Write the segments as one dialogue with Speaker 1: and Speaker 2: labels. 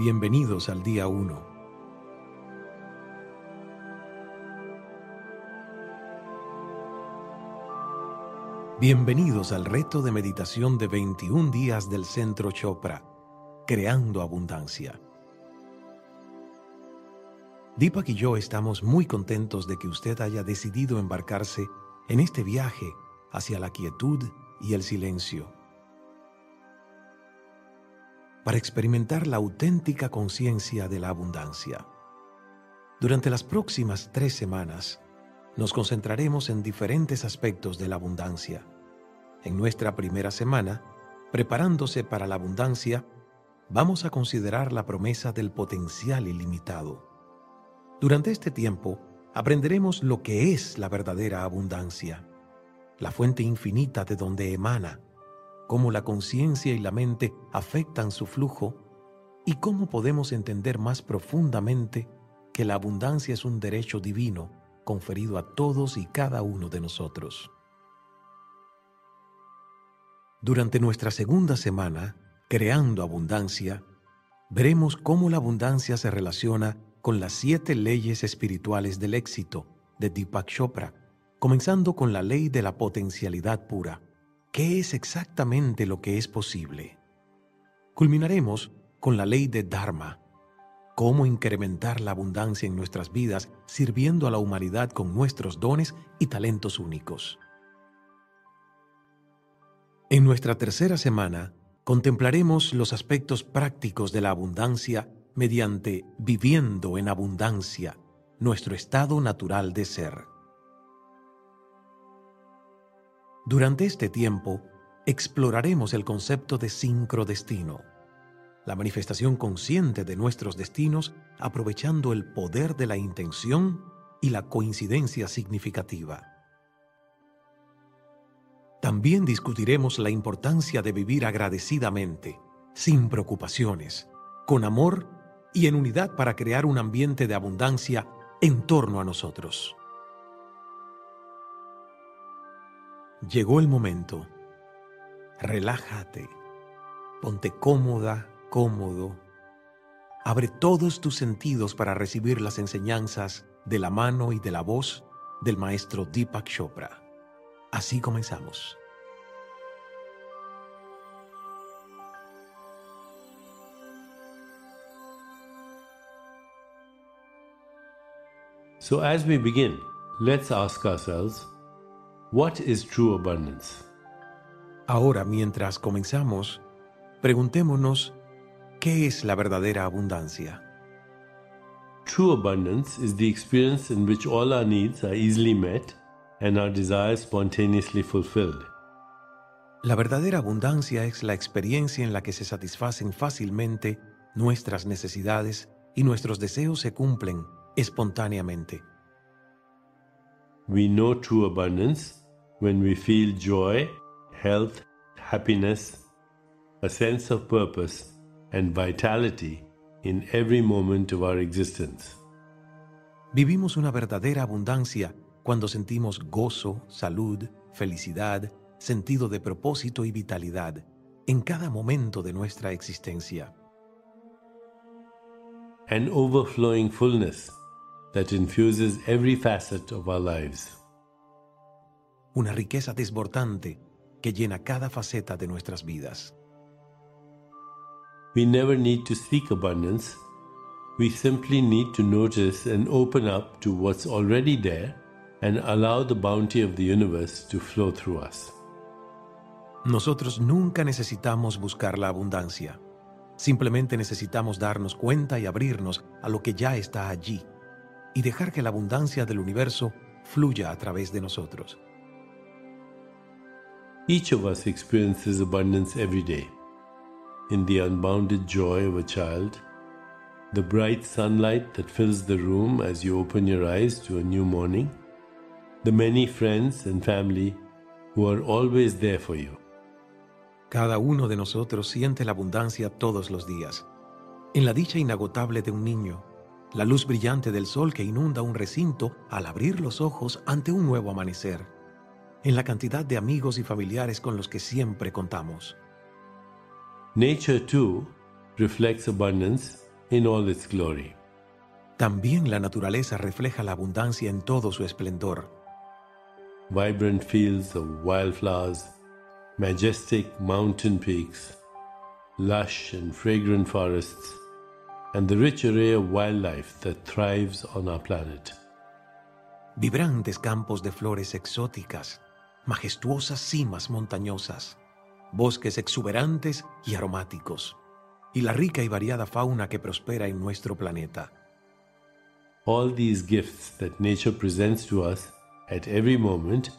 Speaker 1: Bienvenidos al día 1. Bienvenidos al reto de meditación de 21 días del Centro Chopra, Creando Abundancia. Deepak y yo estamos muy contentos de que usted haya decidido embarcarse en este viaje hacia la quietud y el silencio para experimentar la auténtica conciencia de la abundancia. Durante las próximas tres semanas, nos concentraremos en diferentes aspectos de la abundancia. En nuestra primera semana, preparándose para la abundancia, vamos a considerar la promesa del potencial ilimitado. Durante este tiempo, aprenderemos lo que es la verdadera abundancia, la fuente infinita de donde emana cómo la conciencia y la mente afectan su flujo y cómo podemos entender más profundamente que la abundancia es un derecho divino conferido a todos y cada uno de nosotros. Durante nuestra segunda semana, Creando Abundancia, veremos cómo la abundancia se relaciona con las siete leyes espirituales del éxito de Deepak Chopra, comenzando con la ley de la potencialidad pura qué es exactamente lo que es posible. Culminaremos con la ley de Dharma, cómo incrementar la abundancia en nuestras vidas sirviendo a la humanidad con nuestros dones y talentos únicos. En nuestra tercera semana, contemplaremos los aspectos prácticos de la abundancia mediante viviendo en abundancia, nuestro estado natural de ser. Durante este tiempo, exploraremos el concepto de sincrodestino, la manifestación consciente de nuestros destinos aprovechando el poder de la intención y la coincidencia significativa. También discutiremos la importancia de vivir agradecidamente, sin preocupaciones, con amor y en unidad para crear un ambiente de abundancia en torno a nosotros. Llegó el momento. Relájate. Ponte cómoda, cómodo. Abre todos tus sentidos para recibir las enseñanzas de la mano y de la voz del maestro Deepak Chopra. Así comenzamos.
Speaker 2: So, as we begin, let's ask ourselves What is true abundance?
Speaker 1: Ahora, mientras comenzamos, preguntémonos, ¿qué es la verdadera abundancia?
Speaker 2: True abundance is the experience in which all our needs are easily met and our desires spontaneously fulfilled.
Speaker 1: La verdadera abundancia es la experiencia en la que se satisfacen fácilmente nuestras necesidades y nuestros deseos se cumplen espontáneamente.
Speaker 2: We know true abundance when we feel joy, health, happiness, a sense of purpose, and vitality in every moment of our existence.
Speaker 1: Vivimos una verdadera abundancia cuando sentimos gozo, salud, felicidad, sentido de propósito y vitalidad en cada momento de nuestra existencia.
Speaker 2: An overflowing fullness that infuses every facet of our lives
Speaker 1: una riqueza desbordante que llena cada faceta de nuestras vidas.
Speaker 2: We never need to seek abundance. We simply need to notice and open up to what's already there and allow the bounty of the universe to flow through us.
Speaker 1: Nosotros nunca necesitamos buscar la abundancia. Simplemente necesitamos darnos cuenta y abrirnos a lo que ya está allí y dejar que la abundancia del universo fluya a través de nosotros.
Speaker 2: Each of us experiences abundance every day. In the unbounded joy of a child, the bright sunlight that fills the room as you open your eyes to a new morning, the many friends and family who are always there for you.
Speaker 1: Cada uno de nosotros siente la abundancia todos los días. En la dicha inagotable de un niño, la luz brillante del sol que inunda un recinto al abrir los ojos ante un nuevo amanecer en la cantidad de amigos y familiares con los que siempre contamos.
Speaker 2: Nature too reflects abundance in all its glory.
Speaker 1: También la naturaleza refleja la abundancia en todo su esplendor.
Speaker 2: Vibrant fields of wildflowers, majestic mountain peaks, lush and fragrant forests, and the rich array of wildlife that thrives on our planet.
Speaker 1: Vibrantes campos de flores exóticas, majestuosas cimas montañosas, bosques exuberantes y aromáticos, y la rica y variada fauna que prospera en nuestro planeta.
Speaker 2: All these gifts that nature presents to us at every moment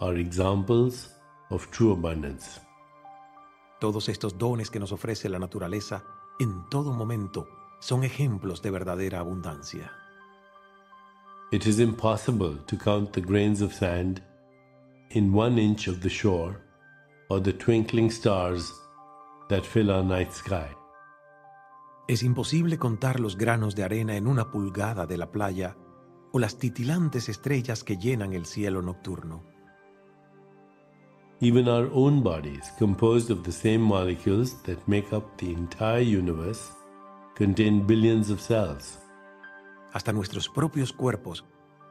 Speaker 2: are examples of true abundance.
Speaker 1: Todos estos dones que nos ofrece la naturaleza en todo momento son ejemplos de verdadera abundancia.
Speaker 2: It is impossible to count the grains of sand in one inch of the shore or the twinkling stars that fill our night sky.
Speaker 1: Es imposible contar los granos de arena en una pulgada de la playa o las titilantes estrellas que llenan el cielo nocturno.
Speaker 2: Even our own bodies, composed of the same molecules that make up the entire universe, contain billions of cells.
Speaker 1: Hasta nuestros propios cuerpos,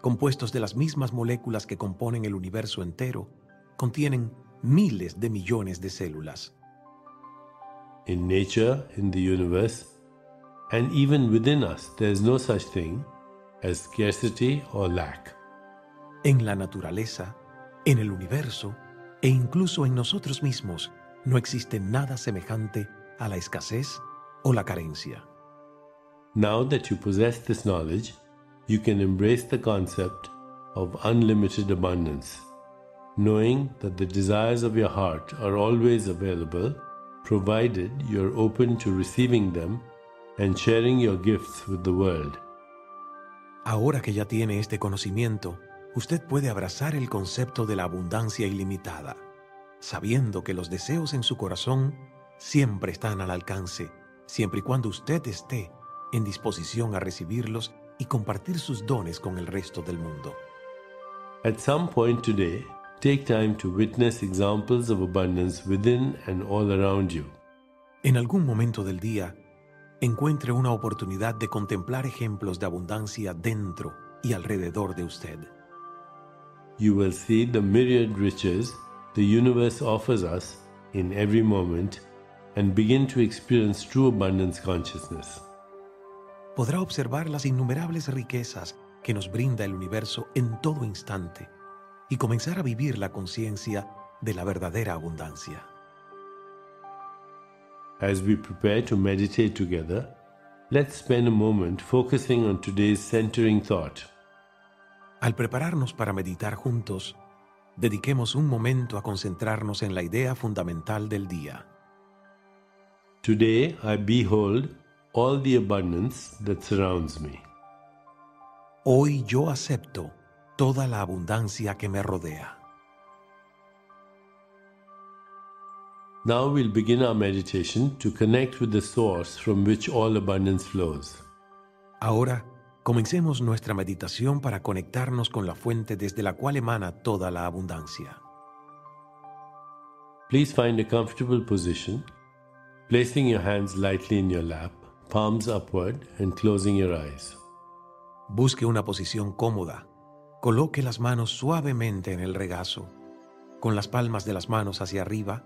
Speaker 1: compuestos de las mismas moléculas que componen el universo entero, contienen miles de millones de células.
Speaker 2: In nature, in the universe, and even within us, there is no such thing as scarcity or lack.
Speaker 1: En la naturaleza, en el universo e incluso en nosotros mismos no existe nada semejante a la escasez o la carencia.
Speaker 2: Now that you possess this knowledge, you can embrace the concept of unlimited abundance, knowing that the desires of your heart are always available, provided you're open to receiving them and sharing your gifts with the world.
Speaker 1: Ahora que ya tiene este conocimiento, usted puede abrazar el concepto de la abundancia ilimitada, sabiendo que los deseos en su corazón siempre están al alcance, siempre y cuando usted esté en disposición a recibirlos y compartir sus dones con el resto del mundo.
Speaker 2: At some point today, take time to witness examples of abundance within and all around you.
Speaker 1: En algún momento del día, encuentre una oportunidad de contemplar ejemplos de abundancia dentro y alrededor de usted.
Speaker 2: You will see the myriad riches the universe offers us in every moment and begin to experience true abundance consciousness.
Speaker 1: Podrá observar las innumerables riquezas que nos brinda el universo en todo instante y comenzar a vivir la conciencia de la verdadera abundancia.
Speaker 2: As we prepare to meditate together, let's spend a moment focusing on today's centering thought.
Speaker 1: Al prepararnos para meditar juntos, dediquemos un momento a concentrarnos en la idea fundamental del día.
Speaker 2: Today I behold all the abundance that surrounds me.
Speaker 1: Hoy yo acepto toda la abundancia que me rodea.
Speaker 2: Now we'll begin our meditation to connect with the source from which all abundance flows.
Speaker 1: Ahora, comencemos nuestra meditación para conectarnos con la fuente desde la cual emana toda la abundancia.
Speaker 2: Please find a comfortable position, placing your hands lightly in your lap, palms upward, and closing your eyes.
Speaker 1: Busque una posición cómoda. Coloque las manos suavemente en el regazo, con las palmas de las manos hacia arriba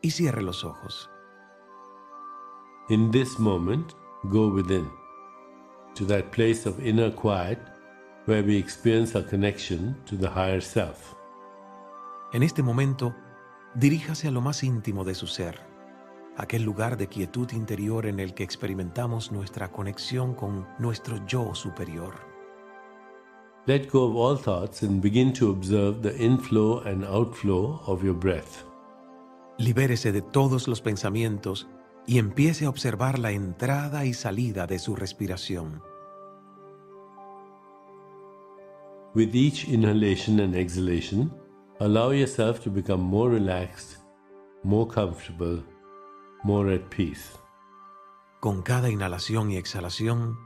Speaker 1: y cierre los ojos.
Speaker 2: In this moment, go within, to that place of inner quiet where we experience our connection to the higher self.
Speaker 1: En este momento, diríjase a lo más íntimo de su ser, aquel lugar de quietud interior en el que experimentamos nuestra conexión con nuestro yo superior.
Speaker 2: Let go of all thoughts and begin to observe the inflow and outflow of your breath.
Speaker 1: Libérese de todos los pensamientos y empiece a observar la entrada y salida de su respiración.
Speaker 2: With each inhalation and exhalation, allow yourself to become more relaxed, more comfortable, more at peace.
Speaker 1: Con cada inhalación y exhalación,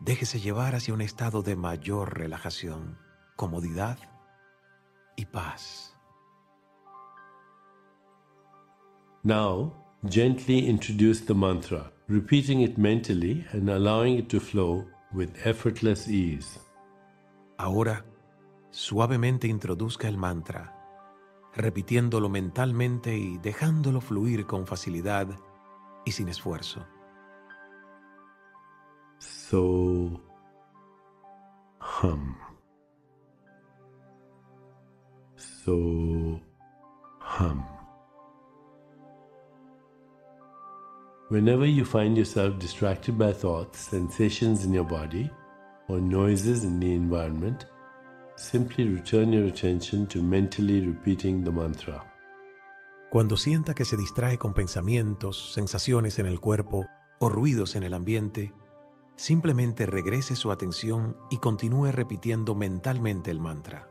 Speaker 1: déjese llevar hacia un estado de mayor relajación, comodidad y paz.
Speaker 2: Now, gently introduce the mantra repeating it mentally and allowing it to flow with effortless ease.
Speaker 1: Ahora, suavemente introduzca el mantra, repitiéndolo mentalmente y dejándolo fluir con facilidad y sin esfuerzo.
Speaker 2: So hum. So hum. Whenever you find yourself distracted by thoughts, sensations in your body, or noises in the environment, simply return your attention to mentally repeating the mantra.
Speaker 1: Cuando sienta que se distrae con pensamientos, sensaciones en el cuerpo o ruidos en el ambiente, simplemente regrese su atención y continúe repitiendo mentalmente el mantra.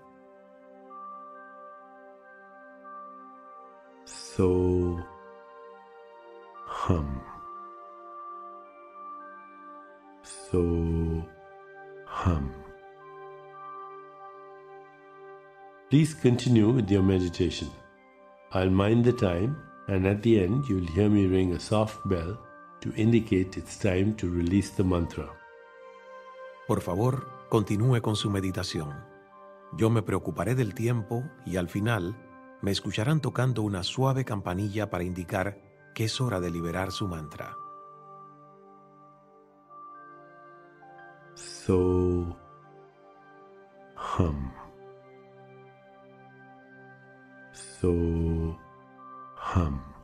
Speaker 2: So hum. So hum. Please continue with your meditation. I'll mind the time, and at the end, you'll hear me ring a soft bell to indicate it's time to release the mantra.
Speaker 1: Por favor, continúe con su meditación. Yo me preocuparé del tiempo y al final me escucharán tocando una suave campanilla para indicar que es hora de liberar su mantra.
Speaker 2: So hum. So hum.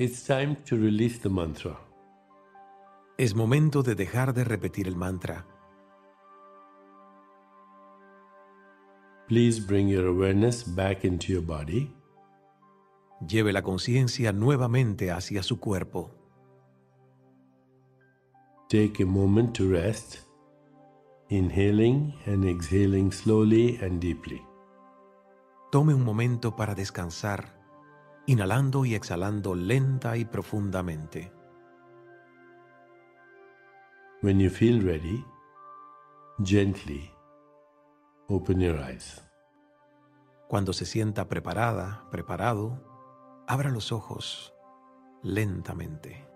Speaker 2: It's time to release the mantra.
Speaker 1: Es momento de dejar de repetir el mantra.
Speaker 2: Please bring your awareness back into your body.
Speaker 1: Lleve la conciencia nuevamente hacia su cuerpo.
Speaker 2: Take a moment to rest, inhaling and exhaling slowly and deeply.
Speaker 1: Tome un momento para descansar, inhalando y exhalando lenta y profundamente.
Speaker 2: When you feel ready, gently open your eyes.
Speaker 1: Cuando se sienta preparada, preparado, abra los ojos lentamente.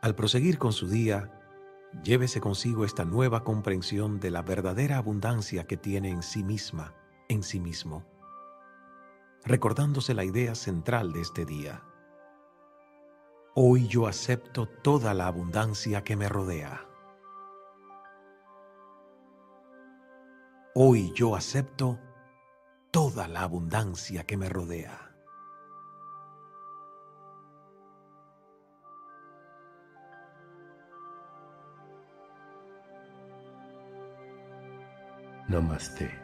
Speaker 1: Al proseguir con su día, llévese consigo esta nueva comprensión de la verdadera abundancia que tiene en sí misma, en sí mismo, recordándose la idea central de este día. Hoy yo acepto toda la abundancia que me rodea. Hoy yo acepto toda la abundancia que me rodea.
Speaker 2: Namaste.